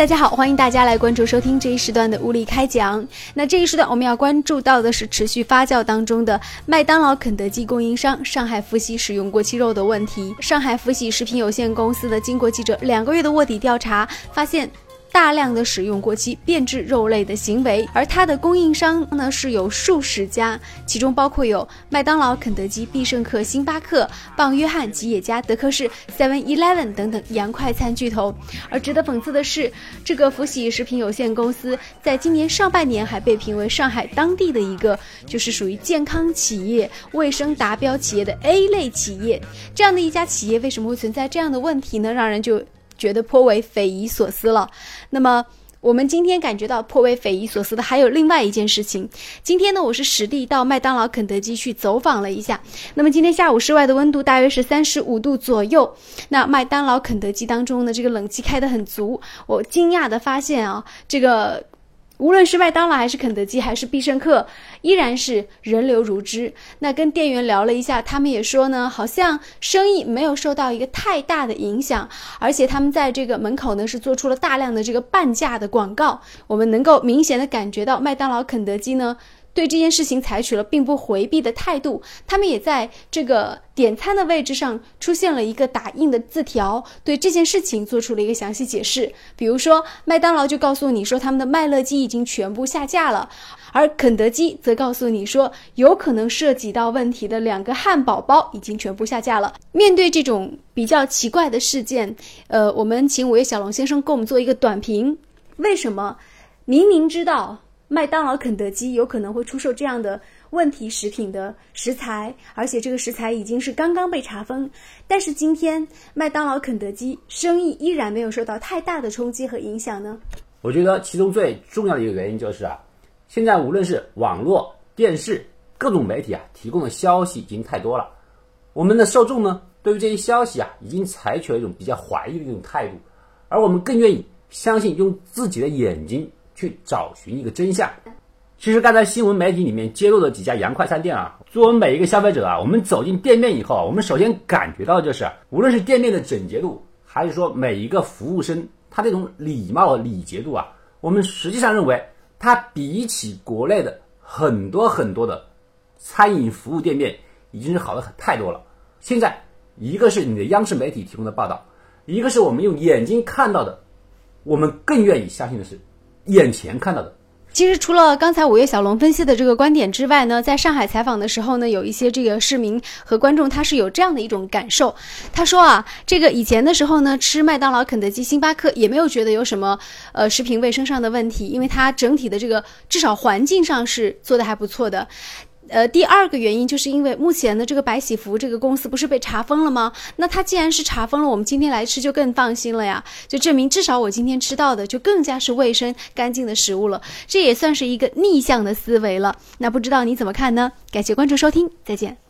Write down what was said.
大家好，欢迎大家来关注收听这一时段的物理开讲。那这一时段我们要关注到的是持续发酵当中的麦当劳、肯德基供应商上海福喜使用过期肉的问题。上海福喜食品有限公司的经过记者两个月的卧底调查，发现。大量的使用过期变质肉类的行为，而它的供应商呢是有数十家，其中包括有麦当劳、肯德基、必胜客、星巴克、棒约翰、吉野家、德克士、Seven Eleven 等等洋快餐巨头。而值得讽刺的是，这个福喜食品有限公司在今年上半年还被评为上海当地的一个就是属于健康企业、卫生达标企业的 A 类企业。这样的一家企业为什么会存在这样的问题呢？让人就。觉得颇为匪夷所思了。那么，我们今天感觉到颇为匪夷所思的还有另外一件事情。今天呢，我是实地到麦当劳、肯德基去走访了一下。那么今天下午室外的温度大约是三十五度左右。那麦当劳、肯德基当中呢，这个冷气开得很足。我惊讶的发现啊，这个。无论是麦当劳还是肯德基还是必胜客，依然是人流如织。那跟店员聊了一下，他们也说呢，好像生意没有受到一个太大的影响，而且他们在这个门口呢是做出了大量的这个半价的广告。我们能够明显的感觉到麦当劳、肯德基呢。对这件事情采取了并不回避的态度，他们也在这个点餐的位置上出现了一个打印的字条，对这件事情做出了一个详细解释。比如说，麦当劳就告诉你说他们的麦乐鸡已经全部下架了，而肯德基则告诉你说有可能涉及到问题的两个汉堡包已经全部下架了。面对这种比较奇怪的事件，呃，我们请五月小龙先生给我们做一个短评：为什么明明知道？麦当劳、肯德基有可能会出售这样的问题食品的食材，而且这个食材已经是刚刚被查封。但是今天麦当劳、肯德基生意依然没有受到太大的冲击和影响呢？我觉得其中最重要的一个原因就是啊，现在无论是网络、电视各种媒体啊，提供的消息已经太多了。我们的受众呢，对于这些消息啊，已经采取了一种比较怀疑的一种态度，而我们更愿意相信用自己的眼睛。去找寻一个真相。其实刚才新闻媒体里面揭露的几家洋快餐店啊，作为每一个消费者啊，我们走进店面以后啊，我们首先感觉到就是，无论是店面的整洁度，还是说每一个服务生他这种礼貌礼节度啊，我们实际上认为，它比起国内的很多很多的餐饮服务店面，已经是好的很太多了。现在一个是你的央视媒体提供的报道，一个是我们用眼睛看到的，我们更愿意相信的是。眼前看到的，其实除了刚才五月小龙分析的这个观点之外呢，在上海采访的时候呢，有一些这个市民和观众他是有这样的一种感受，他说啊，这个以前的时候呢，吃麦当劳、肯德基、星巴克也没有觉得有什么呃食品卫生上的问题，因为它整体的这个至少环境上是做的还不错的。呃，第二个原因就是因为目前的这个百喜福这个公司不是被查封了吗？那它既然是查封了，我们今天来吃就更放心了呀，就证明至少我今天吃到的就更加是卫生干净的食物了，这也算是一个逆向的思维了。那不知道你怎么看呢？感谢关注收听，再见。